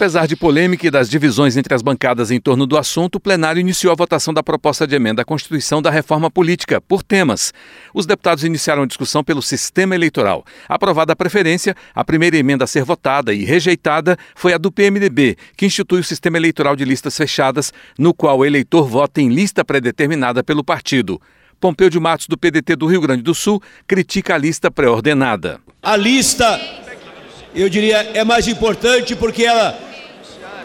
Apesar de polêmica e das divisões entre as bancadas em torno do assunto, o plenário iniciou a votação da proposta de emenda à Constituição da reforma política, por temas. Os deputados iniciaram a discussão pelo sistema eleitoral. Aprovada a preferência, a primeira emenda a ser votada e rejeitada foi a do PMDB, que institui o sistema eleitoral de listas fechadas, no qual o eleitor vota em lista pré-determinada pelo partido. Pompeu de Matos, do PDT do Rio Grande do Sul, critica a lista pré-ordenada. A lista, eu diria, é mais importante porque ela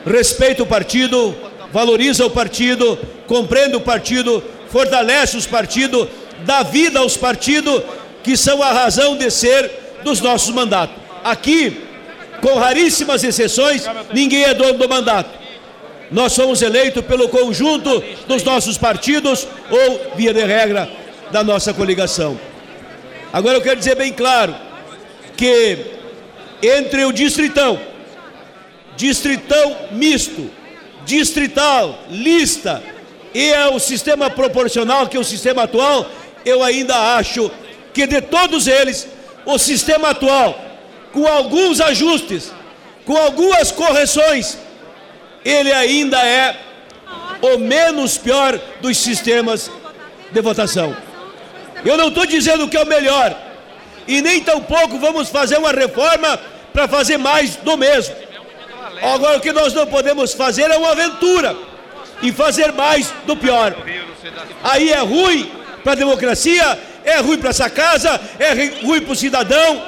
respeita o partido, valoriza o partido, compreende o partido, fortalece os partidos, dá vida aos partidos que são a razão de ser dos nossos mandatos. Aqui, com raríssimas exceções, ninguém é dono do mandato. Nós somos eleitos pelo conjunto dos nossos partidos ou, via de regra, da nossa coligação. Agora eu quero dizer bem claro que entre o distritão, distritão misto, distrital, lista e é o sistema proporcional, que é o sistema atual, eu ainda acho que de todos eles, o sistema atual, com alguns ajustes, com algumas correções, ele ainda é o menos pior dos sistemas de votação. Eu não estou dizendo que é o melhor, e nem tampouco vamos fazer uma reforma para fazer mais do mesmo. Agora o que nós não podemos fazer é uma aventura e fazer mais do pior. Aí é ruim para a democracia, é ruim para essa casa, é ruim para o cidadão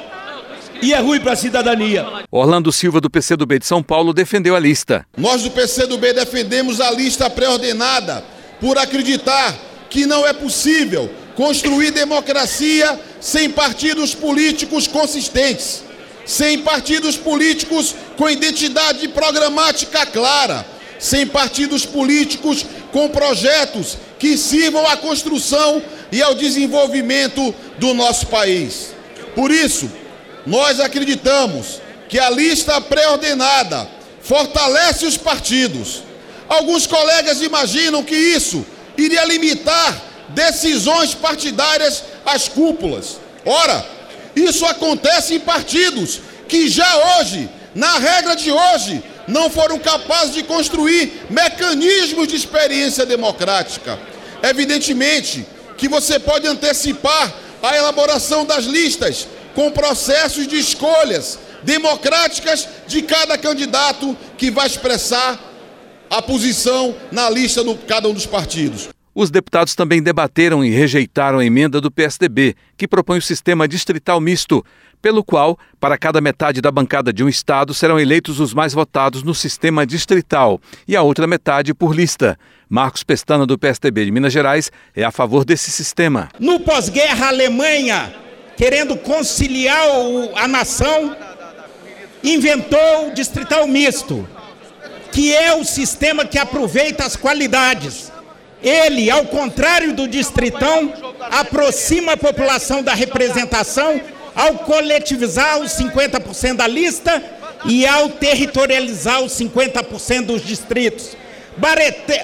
e é ruim para a cidadania. Orlando Silva, do PCdoB de São Paulo, defendeu a lista. Nós do PCdoB defendemos a lista pré-ordenada por acreditar que não é possível construir democracia sem partidos políticos consistentes sem partidos políticos com identidade programática clara, sem partidos políticos com projetos que sirvam à construção e ao desenvolvimento do nosso país. Por isso, nós acreditamos que a lista pré-ordenada fortalece os partidos. Alguns colegas imaginam que isso iria limitar decisões partidárias às cúpulas. Ora, isso acontece em partidos que já hoje, na regra de hoje, não foram capazes de construir mecanismos de experiência democrática. Evidentemente que você pode antecipar a elaboração das listas com processos de escolhas democráticas de cada candidato que vai expressar a posição na lista de cada um dos partidos. Os deputados também debateram e rejeitaram a emenda do PSDB, que propõe o sistema distrital misto, pelo qual, para cada metade da bancada de um estado, serão eleitos os mais votados no sistema distrital e a outra metade por lista. Marcos Pestana, do PSDB de Minas Gerais, é a favor desse sistema. No pós-guerra, a Alemanha, querendo conciliar a nação, inventou o distrital misto, que é o sistema que aproveita as qualidades ele, ao contrário do distritão, aproxima a população da representação ao coletivizar os 50% da lista e ao territorializar os 50% dos distritos.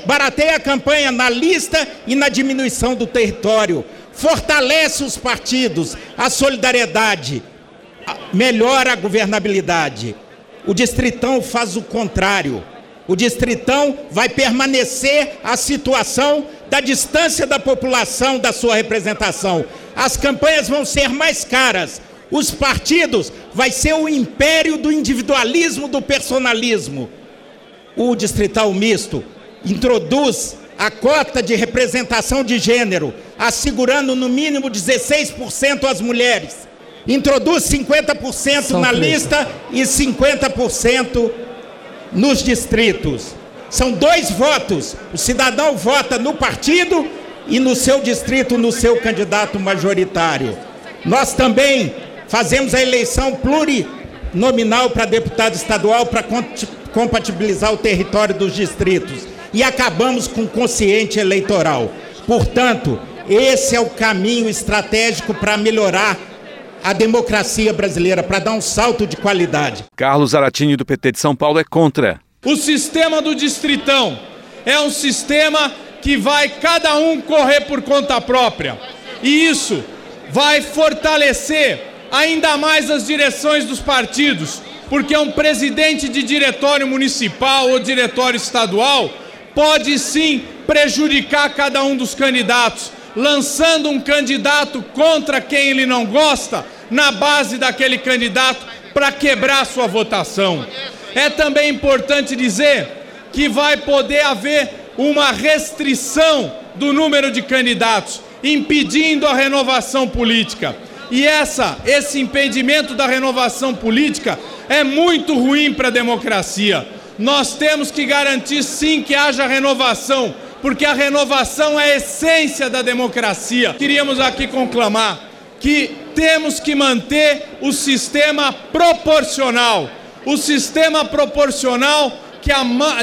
Barateia a campanha na lista e na diminuição do território. Fortalece os partidos, a solidariedade, melhora a governabilidade. O distritão faz o contrário o distritão vai permanecer a situação da distância da população da sua representação. As campanhas vão ser mais caras. Os partidos vai ser o império do individualismo, do personalismo. O distrital misto introduz a cota de representação de gênero, assegurando no mínimo 16% às mulheres. Introduz 50% São na lista e 50% nos distritos. São dois votos. O cidadão vota no partido e no seu distrito, no seu candidato majoritário. Nós também fazemos a eleição plurinominal para deputado estadual para compatibilizar o território dos distritos. E acabamos com o consciente eleitoral. Portanto, esse é o caminho estratégico para melhorar a democracia brasileira, para dar um salto de qualidade. Carlos Aratini, do PT de São Paulo, é contra. O sistema do Distritão é um sistema que vai cada um correr por conta própria. E isso vai fortalecer ainda mais as direções dos partidos, porque um presidente de diretório municipal ou diretório estadual pode sim prejudicar cada um dos candidatos, lançando um candidato contra quem ele não gosta, na base daquele candidato, para quebrar sua votação. É também importante dizer que vai poder haver uma restrição do número de candidatos, impedindo a renovação política. E essa, esse impedimento da renovação política é muito ruim para a democracia. Nós temos que garantir sim que haja renovação, porque a renovação é a essência da democracia. Queríamos aqui conclamar que temos que manter o sistema proporcional. O sistema proporcional que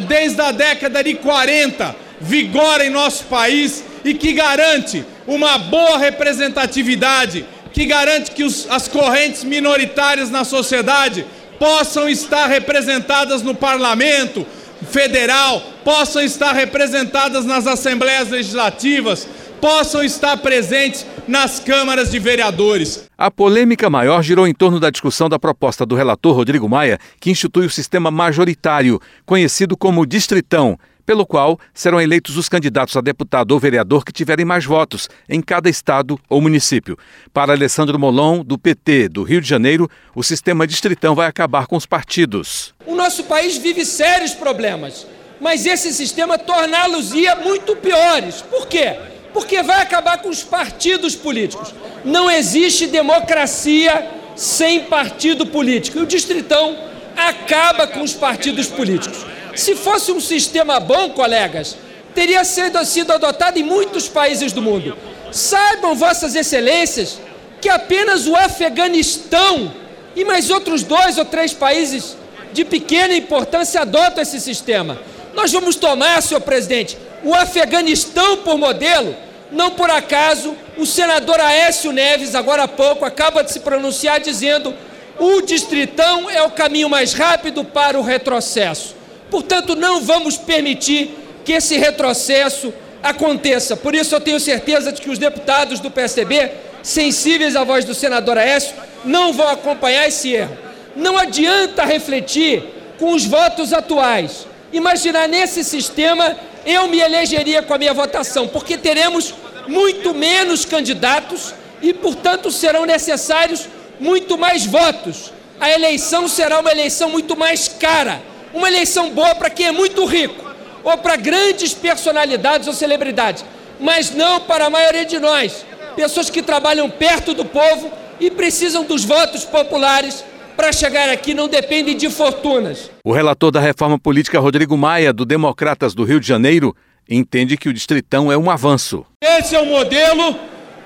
desde a década de 40 vigora em nosso país e que garante uma boa representatividade, que garante que os, as correntes minoritárias na sociedade possam estar representadas no parlamento federal, possam estar representadas nas assembleias legislativas, possam estar presentes nas câmaras de vereadores. A polêmica maior girou em torno da discussão da proposta do relator Rodrigo Maia, que institui o sistema majoritário, conhecido como distritão, pelo qual serão eleitos os candidatos a deputado ou vereador que tiverem mais votos em cada estado ou município. Para Alessandro Molon, do PT do Rio de Janeiro, o sistema distritão vai acabar com os partidos. O nosso país vive sérios problemas, mas esse sistema torná-los-ia muito piores. Por quê? Porque vai acabar com os partidos políticos. Não existe democracia sem partido político. E o distritão acaba com os partidos políticos. Se fosse um sistema bom, colegas, teria sido, sido adotado em muitos países do mundo. Saibam, Vossas Excelências, que apenas o Afeganistão e mais outros dois ou três países de pequena importância adotam esse sistema. Nós vamos tomar, senhor presidente, o Afeganistão por modelo. Não por acaso, o senador Aécio Neves, agora há pouco, acaba de se pronunciar dizendo o distritão é o caminho mais rápido para o retrocesso. Portanto, não vamos permitir que esse retrocesso aconteça. Por isso, eu tenho certeza de que os deputados do PSDB, sensíveis à voz do senador Aécio, não vão acompanhar esse erro. Não adianta refletir com os votos atuais. Imaginar nesse sistema eu me elegeria com a minha votação, porque teremos muito menos candidatos e, portanto, serão necessários muito mais votos. A eleição será uma eleição muito mais cara uma eleição boa para quem é muito rico, ou para grandes personalidades ou celebridades, mas não para a maioria de nós, pessoas que trabalham perto do povo e precisam dos votos populares para chegar aqui não dependem de fortunas. O relator da reforma política, Rodrigo Maia, do Democratas do Rio de Janeiro, entende que o Distritão é um avanço. Esse é o modelo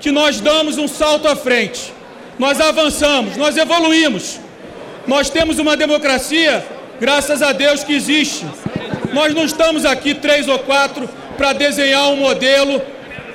que nós damos um salto à frente. Nós avançamos, nós evoluímos. Nós temos uma democracia Graças a Deus que existe. Nós não estamos aqui três ou quatro para desenhar um modelo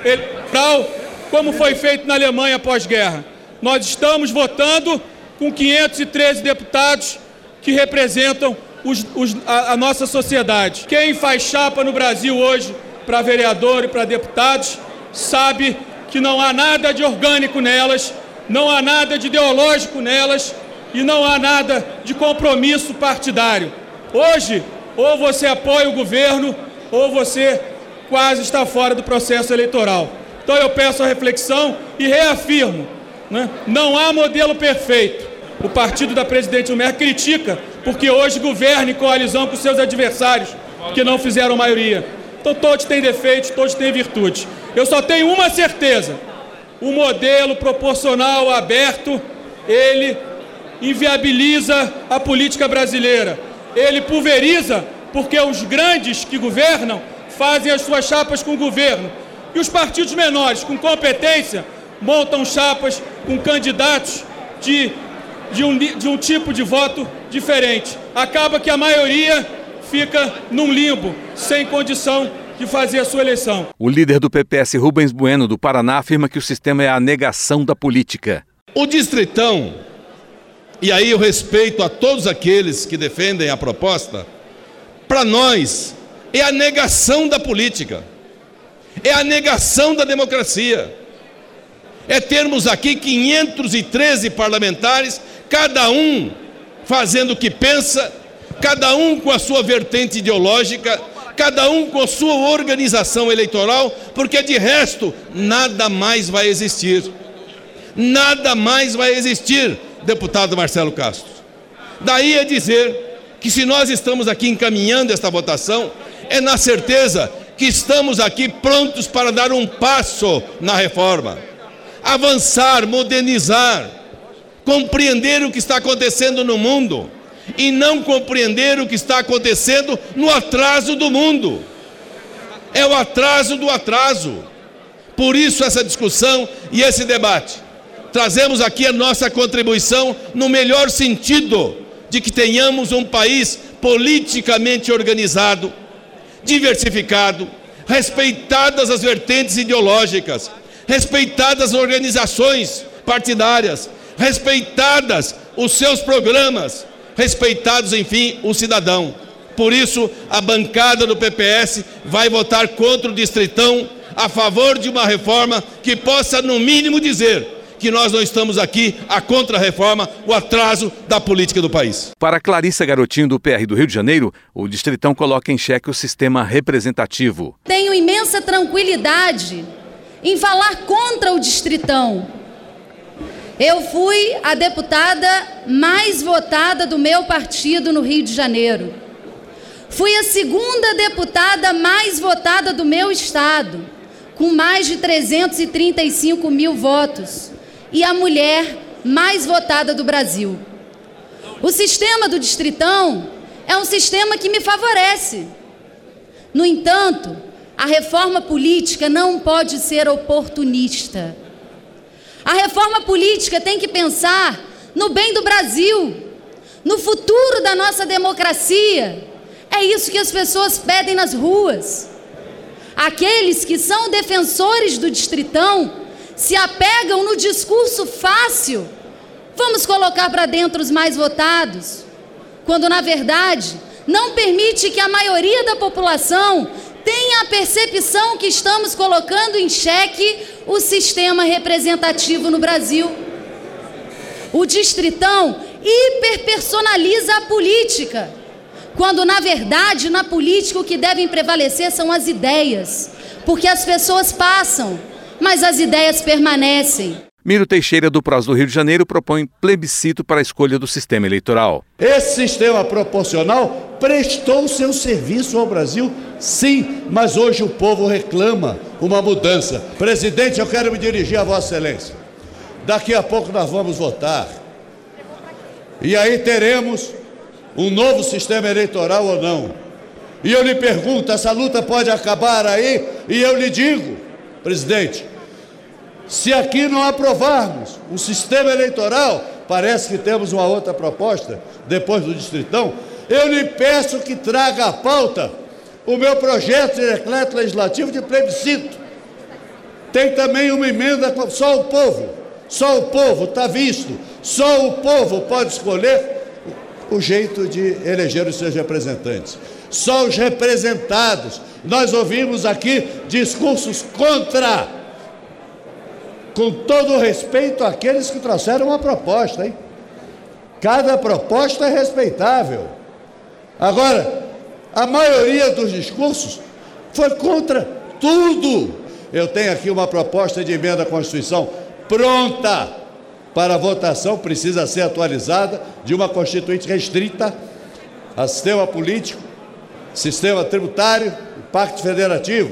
eleitoral como foi feito na Alemanha pós-guerra. Nós estamos votando com 513 deputados que representam os, os, a, a nossa sociedade. Quem faz chapa no Brasil hoje para vereador e para deputados sabe que não há nada de orgânico nelas, não há nada de ideológico nelas, e não há nada de compromisso partidário. Hoje, ou você apoia o governo, ou você quase está fora do processo eleitoral. Então eu peço a reflexão e reafirmo: né, não há modelo perfeito. O partido da presidente Dilma critica porque hoje governa em coalizão com seus adversários, que não fizeram maioria. Então todos têm defeitos, todos têm virtudes. Eu só tenho uma certeza: o modelo proporcional aberto, ele inviabiliza a política brasileira. Ele pulveriza porque os grandes que governam fazem as suas chapas com o governo. E os partidos menores, com competência, montam chapas com candidatos de, de, um, de um tipo de voto diferente. Acaba que a maioria fica num limbo, sem condição de fazer a sua eleição. O líder do PPS, Rubens Bueno, do Paraná, afirma que o sistema é a negação da política. O distritão, e aí eu respeito a todos aqueles que defendem a proposta, para nós é a negação da política, é a negação da democracia. É termos aqui 513 parlamentares, cada um fazendo o que pensa, cada um com a sua vertente ideológica, cada um com a sua organização eleitoral, porque de resto nada mais vai existir. Nada mais vai existir, deputado Marcelo Castro. Daí é dizer que se nós estamos aqui encaminhando esta votação, é na certeza que estamos aqui prontos para dar um passo na reforma, avançar, modernizar, compreender o que está acontecendo no mundo e não compreender o que está acontecendo no atraso do mundo. É o atraso do atraso. Por isso, essa discussão e esse debate. Trazemos aqui a nossa contribuição no melhor sentido de que tenhamos um país politicamente organizado, diversificado, respeitadas as vertentes ideológicas, respeitadas as organizações partidárias, respeitadas os seus programas, respeitados, enfim, o cidadão. Por isso, a bancada do PPS vai votar contra o Distritão, a favor de uma reforma que possa, no mínimo, dizer que nós não estamos aqui a contra-reforma, o atraso da política do país. Para Clarissa Garotinho, do PR do Rio de Janeiro, o Distritão coloca em xeque o sistema representativo. Tenho imensa tranquilidade em falar contra o Distritão eu fui a deputada mais votada do meu partido no Rio de Janeiro. Fui a segunda deputada mais votada do meu estado, com mais de 335 mil votos, e a mulher mais votada do Brasil. O sistema do Distritão é um sistema que me favorece. No entanto, a reforma política não pode ser oportunista. A reforma política tem que pensar no bem do Brasil, no futuro da nossa democracia. É isso que as pessoas pedem nas ruas. Aqueles que são defensores do distritão se apegam no discurso fácil. Vamos colocar para dentro os mais votados, quando na verdade não permite que a maioria da população tem a percepção que estamos colocando em xeque o sistema representativo no Brasil. O distritão hiperpersonaliza a política, quando na verdade na política o que devem prevalecer são as ideias, porque as pessoas passam, mas as ideias permanecem. Miro Teixeira, do PROS do Rio de Janeiro, propõe plebiscito para a escolha do sistema eleitoral. Esse sistema proporcional prestou seu serviço ao Brasil, sim, mas hoje o povo reclama uma mudança. Presidente, eu quero me dirigir a Vossa Excelência. Daqui a pouco nós vamos votar. E aí teremos um novo sistema eleitoral ou não. E eu lhe pergunto: essa luta pode acabar aí? E eu lhe digo, presidente, se aqui não aprovarmos o sistema eleitoral, parece que temos uma outra proposta depois do Distritão. Eu lhe peço que traga à pauta o meu projeto de decreto legislativo de plebiscito. Tem também uma emenda, só o povo, só o povo, está visto, só o povo pode escolher o jeito de eleger os seus representantes. Só os representados. Nós ouvimos aqui discursos contra com todo respeito àqueles que trouxeram uma proposta, hein? Cada proposta é respeitável. Agora, a maioria dos discursos foi contra tudo. Eu tenho aqui uma proposta de emenda à Constituição pronta para votação, precisa ser atualizada, de uma Constituinte restrita a sistema político, sistema tributário pacto federativo.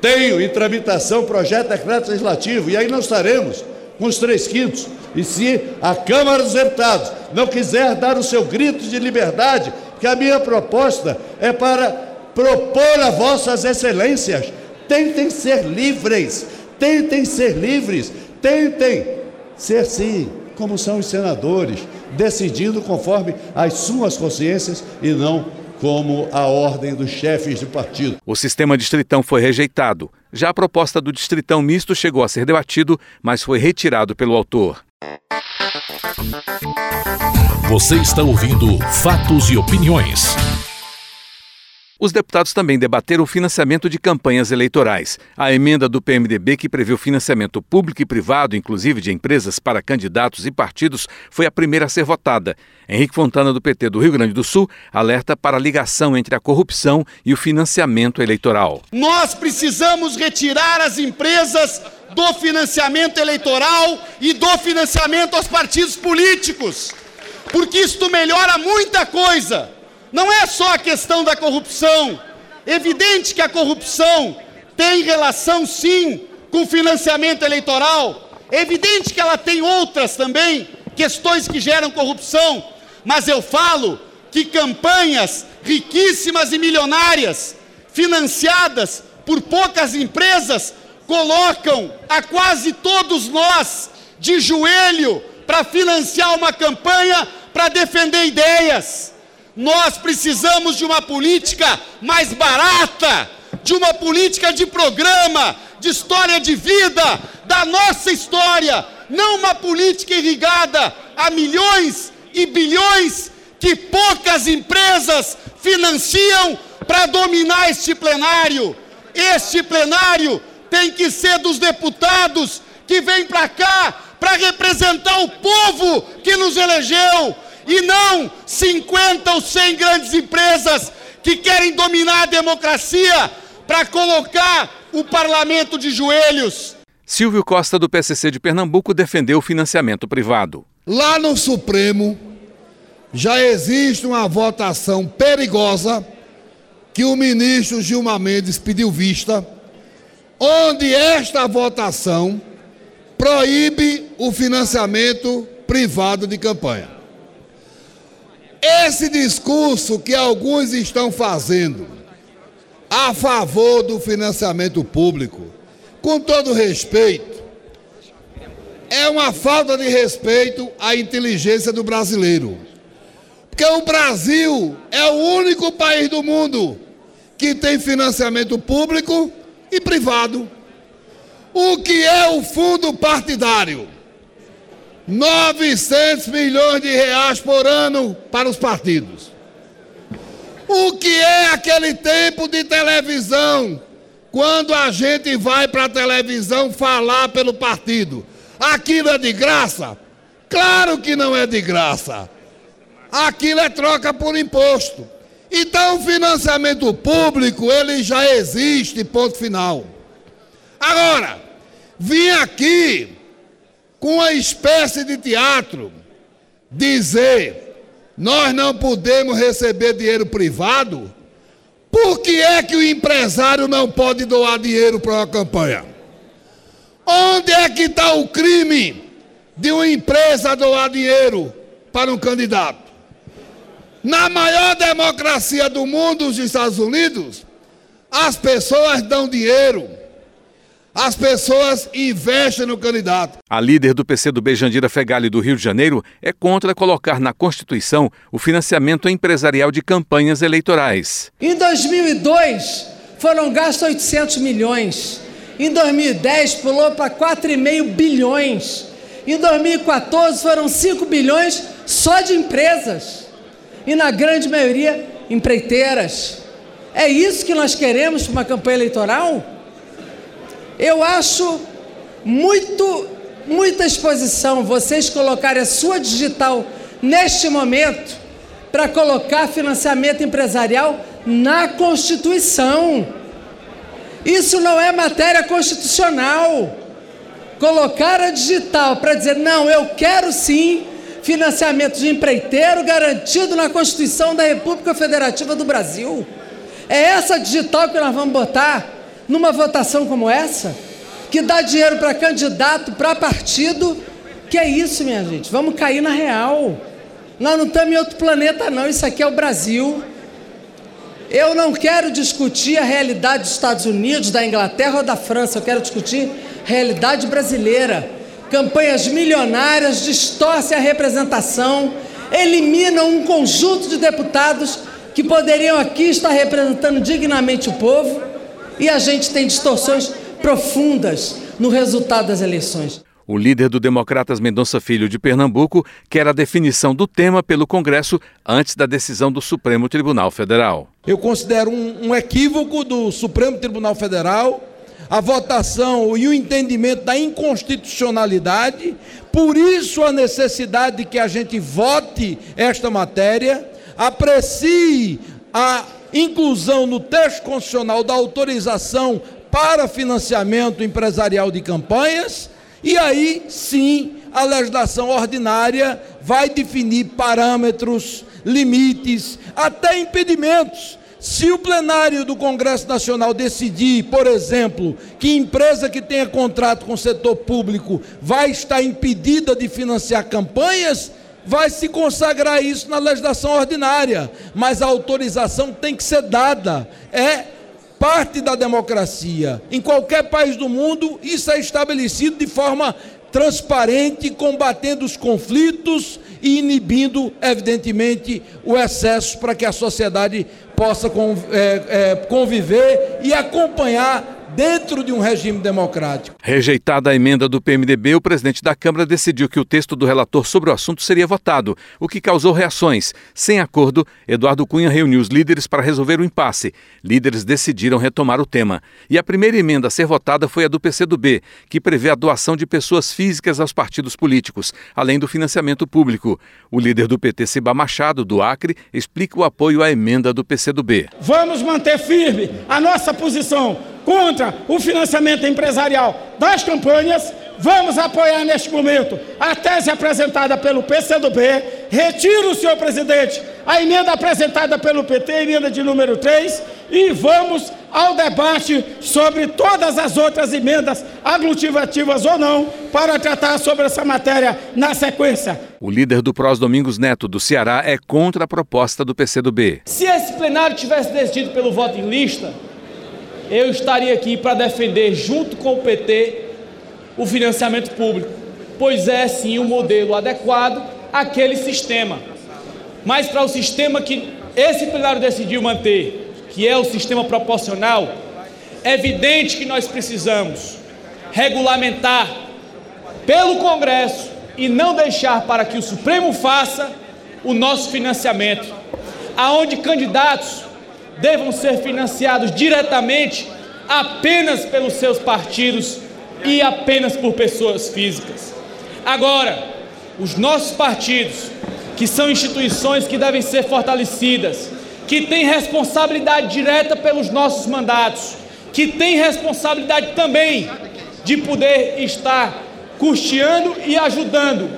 Tenho em tramitação projeto de decreto legislativo, e aí nós estaremos com os três quintos. E se a Câmara dos Deputados não quiser dar o seu grito de liberdade, que a minha proposta é para propor a vossas excelências, tentem ser livres, tentem ser livres, tentem ser sim, como são os senadores, decidindo conforme as suas consciências e não como a ordem dos chefes de partido. O sistema distritão foi rejeitado. Já a proposta do distritão misto chegou a ser debatido, mas foi retirado pelo autor. Você está ouvindo Fatos e Opiniões. Os deputados também debateram o financiamento de campanhas eleitorais. A emenda do PMDB, que prevê o financiamento público e privado, inclusive de empresas, para candidatos e partidos, foi a primeira a ser votada. Henrique Fontana, do PT do Rio Grande do Sul, alerta para a ligação entre a corrupção e o financiamento eleitoral. Nós precisamos retirar as empresas do financiamento eleitoral e do financiamento aos partidos políticos, porque isto melhora muita coisa não é só a questão da corrupção. Evidente que a corrupção tem relação, sim, com financiamento eleitoral. É evidente que ela tem outras também, questões que geram corrupção. Mas eu falo que campanhas riquíssimas e milionárias, financiadas por poucas empresas, colocam a quase todos nós de joelho para financiar uma campanha para defender ideias. Nós precisamos de uma política mais barata, de uma política de programa, de história de vida, da nossa história, não uma política irrigada a milhões e bilhões que poucas empresas financiam para dominar este plenário. Este plenário tem que ser dos deputados que vêm para cá para representar o povo que nos elegeu e não 50 ou 100 grandes empresas que querem dominar a democracia para colocar o parlamento de joelhos. Silvio Costa, do PCC de Pernambuco, defendeu o financiamento privado. Lá no Supremo já existe uma votação perigosa que o ministro Gilmar Mendes pediu vista, onde esta votação proíbe o financiamento privado de campanha. Esse discurso que alguns estão fazendo a favor do financiamento público, com todo respeito, é uma falta de respeito à inteligência do brasileiro. Porque o Brasil é o único país do mundo que tem financiamento público e privado. O que é o fundo partidário? 900 milhões de reais por ano para os partidos. O que é aquele tempo de televisão, quando a gente vai para a televisão falar pelo partido? Aquilo é de graça? Claro que não é de graça. Aquilo é troca por imposto. Então o financiamento público, ele já existe, ponto final. Agora, vim aqui com uma espécie de teatro, dizer: nós não podemos receber dinheiro privado, por que é que o empresário não pode doar dinheiro para uma campanha? Onde é que está o crime de uma empresa doar dinheiro para um candidato? Na maior democracia do mundo, os Estados Unidos, as pessoas dão dinheiro as pessoas investem no candidato. A líder do PCdoB, Jandira Fegali, do Rio de Janeiro, é contra colocar na Constituição o financiamento empresarial de campanhas eleitorais. Em 2002, foram gastos 800 milhões. Em 2010, pulou para 4,5 bilhões. Em 2014, foram 5 bilhões só de empresas. E na grande maioria, empreiteiras. É isso que nós queremos para uma campanha eleitoral? Eu acho muito, muita exposição vocês colocarem a sua digital neste momento para colocar financiamento empresarial na Constituição. Isso não é matéria constitucional. Colocar a digital para dizer, não, eu quero sim financiamento de empreiteiro garantido na Constituição da República Federativa do Brasil. É essa digital que nós vamos botar numa votação como essa, que dá dinheiro para candidato, para partido, que é isso, minha gente. Vamos cair na real. Nós não estamos em outro planeta, não. Isso aqui é o Brasil. Eu não quero discutir a realidade dos Estados Unidos, da Inglaterra ou da França. Eu quero discutir realidade brasileira. Campanhas milionárias distorcem a representação, eliminam um conjunto de deputados que poderiam aqui estar representando dignamente o povo e a gente tem distorções profundas no resultado das eleições. O líder do Democratas Mendonça Filho de Pernambuco quer a definição do tema pelo Congresso antes da decisão do Supremo Tribunal Federal. Eu considero um, um equívoco do Supremo Tribunal Federal a votação e o entendimento da inconstitucionalidade, por isso a necessidade de que a gente vote esta matéria, aprecie a inclusão no texto constitucional da autorização para financiamento empresarial de campanhas, e aí sim a legislação ordinária vai definir parâmetros, limites, até impedimentos. Se o plenário do Congresso Nacional decidir, por exemplo, que empresa que tenha contrato com o setor público vai estar impedida de financiar campanhas, vai se consagrar isso na legislação ordinária, mas a autorização tem que ser dada. É parte da democracia. Em qualquer país do mundo, isso é estabelecido de forma transparente, combatendo os conflitos e inibindo, evidentemente, o excesso para que a sociedade possa é, é, conviver e acompanhar dentro de um regime democrático. Rejeitada a emenda do PMDB, o presidente da Câmara decidiu que o texto do relator sobre o assunto seria votado, o que causou reações. Sem acordo, Eduardo Cunha reuniu os líderes para resolver o impasse. Líderes decidiram retomar o tema. E a primeira emenda a ser votada foi a do PCdoB, que prevê a doação de pessoas físicas aos partidos políticos, além do financiamento público. O líder do PT, Ciba Machado, do Acre, explica o apoio à emenda do PCdoB. Vamos manter firme a nossa posição contra o financiamento empresarial das campanhas. Vamos apoiar neste momento a tese apresentada pelo PCdoB. Retiro, senhor presidente, a emenda apresentada pelo PT, emenda de número 3, e vamos ao debate sobre todas as outras emendas, aglutinativas ou não, para tratar sobre essa matéria na sequência. O líder do PROS Domingos Neto, do Ceará, é contra a proposta do PCdoB. Se esse plenário tivesse decidido pelo voto em lista, eu estaria aqui para defender, junto com o PT, o financiamento público, pois é sim o um modelo adequado àquele sistema. Mas para o sistema que esse plenário decidiu manter, que é o sistema proporcional, é evidente que nós precisamos regulamentar pelo Congresso e não deixar para que o Supremo faça o nosso financiamento, aonde candidatos devam ser financiados diretamente apenas pelos seus partidos e apenas por pessoas físicas. Agora, os nossos partidos, que são instituições que devem ser fortalecidas, que têm responsabilidade direta pelos nossos mandatos, que têm responsabilidade também de poder estar custeando e ajudando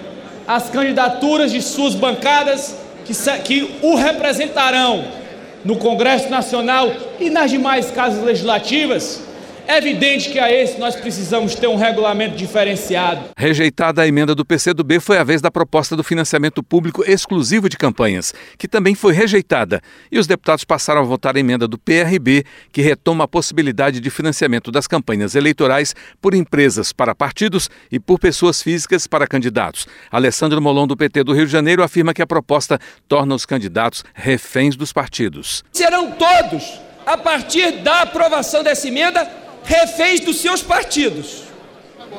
as candidaturas de suas bancadas que, que o representarão no Congresso Nacional e nas demais casas legislativas, é evidente que a esse nós precisamos ter um regulamento diferenciado. Rejeitada a emenda do PCdoB foi a vez da proposta do financiamento público exclusivo de campanhas, que também foi rejeitada, e os deputados passaram a votar a emenda do PRB, que retoma a possibilidade de financiamento das campanhas eleitorais por empresas para partidos e por pessoas físicas para candidatos. Alessandro Molon do PT do Rio de Janeiro afirma que a proposta torna os candidatos reféns dos partidos. Serão todos a partir da aprovação dessa emenda, reféns dos seus partidos,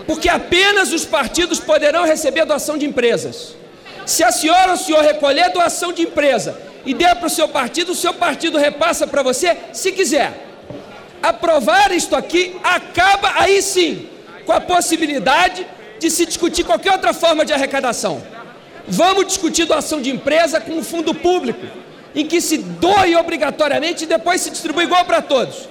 porque apenas os partidos poderão receber doação de empresas. Se a senhora ou o senhor recolher doação de empresa e der para o seu partido, o seu partido repassa para você, se quiser. Aprovar isto aqui acaba aí sim com a possibilidade de se discutir qualquer outra forma de arrecadação. Vamos discutir doação de empresa com o fundo público, em que se doe obrigatoriamente e depois se distribui igual para todos.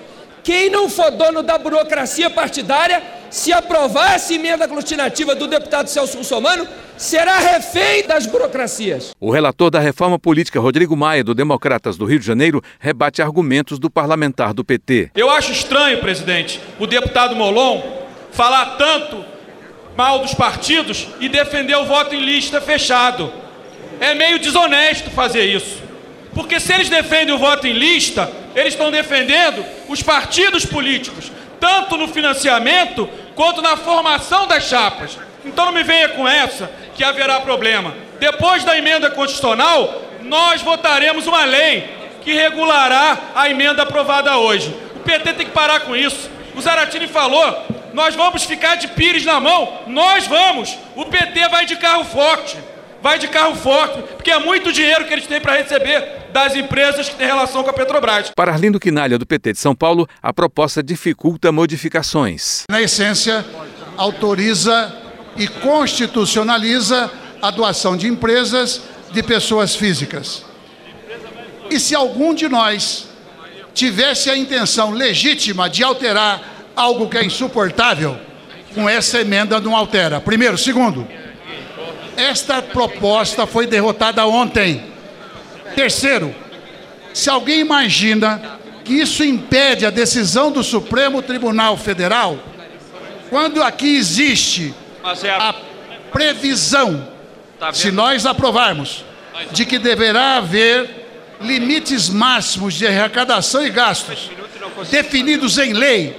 Quem não for dono da burocracia partidária, se aprovar essa emenda aglutinativa do deputado Celso Russomano, será refém das burocracias. O relator da reforma política, Rodrigo Maia, do Democratas do Rio de Janeiro, rebate argumentos do parlamentar do PT. Eu acho estranho, presidente, o deputado Molon falar tanto mal dos partidos e defender o voto em lista fechado. É meio desonesto fazer isso. Porque se eles defendem o voto em lista, eles estão defendendo os partidos políticos, tanto no financiamento quanto na formação das chapas. Então não me venha com essa que haverá problema. Depois da emenda constitucional, nós votaremos uma lei que regulará a emenda aprovada hoje. O PT tem que parar com isso. O Zaratini falou Nós vamos ficar de pires na mão? Nós vamos. O PT vai de carro forte. Vai de carro forte, porque é muito dinheiro que eles têm para receber das empresas que têm relação com a Petrobras. Para Arlindo Quinalha, do PT de São Paulo, a proposta dificulta modificações. Na essência, autoriza e constitucionaliza a doação de empresas de pessoas físicas. E se algum de nós tivesse a intenção legítima de alterar algo que é insuportável, com essa emenda não altera. Primeiro. Segundo, esta proposta foi derrotada ontem. Terceiro, se alguém imagina que isso impede a decisão do Supremo Tribunal Federal, quando aqui existe a previsão, se nós aprovarmos, de que deverá haver limites máximos de arrecadação e gastos definidos em lei,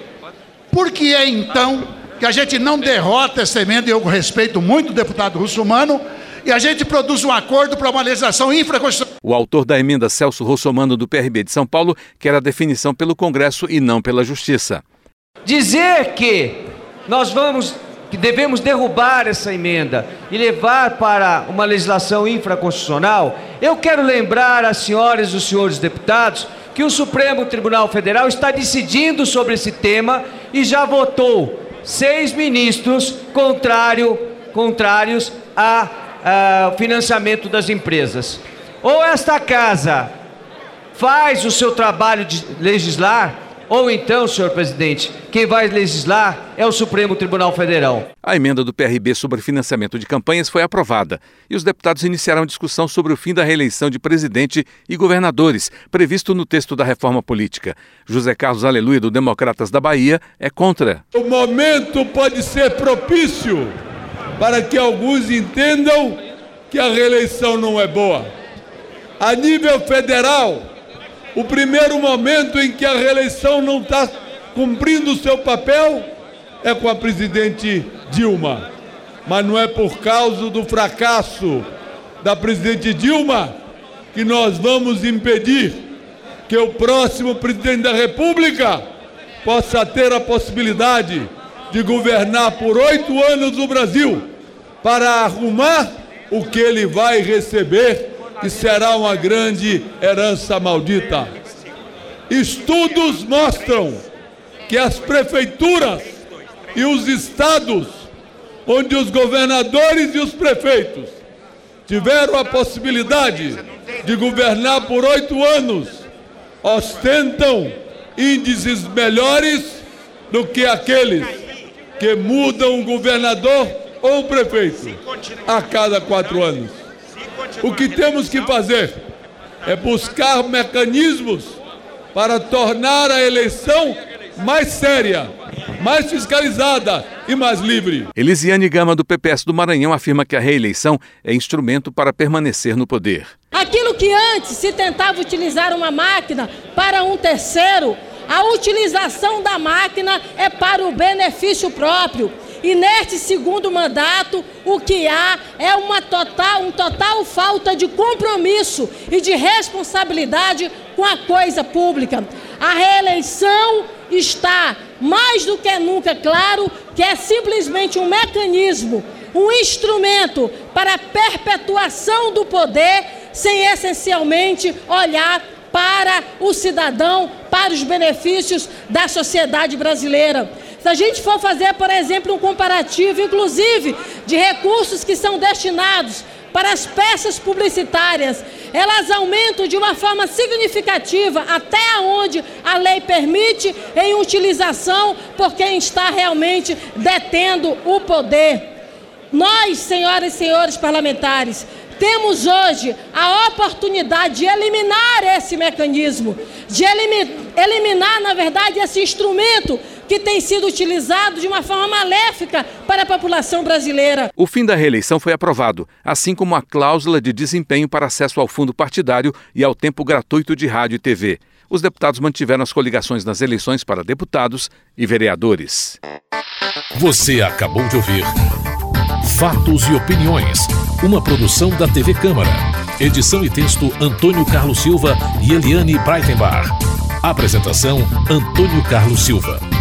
por que é então que a gente não derrota essa emenda, e eu respeito muito o deputado Russomano, e a gente produz um acordo para uma legislação infraconstitucional. O autor da emenda, Celso Russomano, do PRB de São Paulo, quer a definição pelo Congresso e não pela Justiça. Dizer que nós vamos que devemos derrubar essa emenda e levar para uma legislação infraconstitucional, eu quero lembrar às senhoras e os senhores deputados que o Supremo Tribunal Federal está decidindo sobre esse tema e já votou seis ministros contrário, contrários ao financiamento das empresas. Ou esta casa faz o seu trabalho de legislar, ou então, senhor presidente, quem vai legislar é o Supremo Tribunal Federal. A emenda do PRB sobre financiamento de campanhas foi aprovada e os deputados iniciaram discussão sobre o fim da reeleição de presidente e governadores, previsto no texto da reforma política. José Carlos Aleluia, do Democratas da Bahia, é contra. O momento pode ser propício para que alguns entendam que a reeleição não é boa. A nível federal, o primeiro momento em que a reeleição não está cumprindo o seu papel é com a presidente Dilma. Mas não é por causa do fracasso da presidente Dilma que nós vamos impedir que o próximo presidente da República possa ter a possibilidade de governar por oito anos o Brasil para arrumar o que ele vai receber que será uma grande herança maldita. Estudos mostram que as prefeituras e os estados, onde os governadores e os prefeitos tiveram a possibilidade de governar por oito anos, ostentam índices melhores do que aqueles que mudam o governador ou o prefeito a cada quatro anos. O que temos que fazer é buscar mecanismos para tornar a eleição mais séria, mais fiscalizada e mais livre. Elisiane Gama, do PPS do Maranhão, afirma que a reeleição é instrumento para permanecer no poder. Aquilo que antes se tentava utilizar uma máquina para um terceiro, a utilização da máquina é para o benefício próprio. E neste segundo mandato, o que há é uma total, um total falta de compromisso e de responsabilidade com a coisa pública. A reeleição está mais do que nunca claro que é simplesmente um mecanismo, um instrumento para a perpetuação do poder, sem essencialmente olhar para o cidadão, para os benefícios da sociedade brasileira. Se a gente for fazer, por exemplo, um comparativo, inclusive, de recursos que são destinados para as peças publicitárias, elas aumentam de uma forma significativa até onde a lei permite em utilização por quem está realmente detendo o poder. Nós, senhoras e senhores parlamentares, temos hoje a oportunidade de eliminar esse mecanismo, de eliminar, na verdade, esse instrumento que tem sido utilizado de uma forma maléfica para a população brasileira. O fim da reeleição foi aprovado, assim como a cláusula de desempenho para acesso ao fundo partidário e ao tempo gratuito de rádio e TV. Os deputados mantiveram as coligações nas eleições para deputados e vereadores. Você acabou de ouvir Fatos e Opiniões, uma produção da TV Câmara. Edição e texto Antônio Carlos Silva e Eliane Breitenbach. Apresentação Antônio Carlos Silva.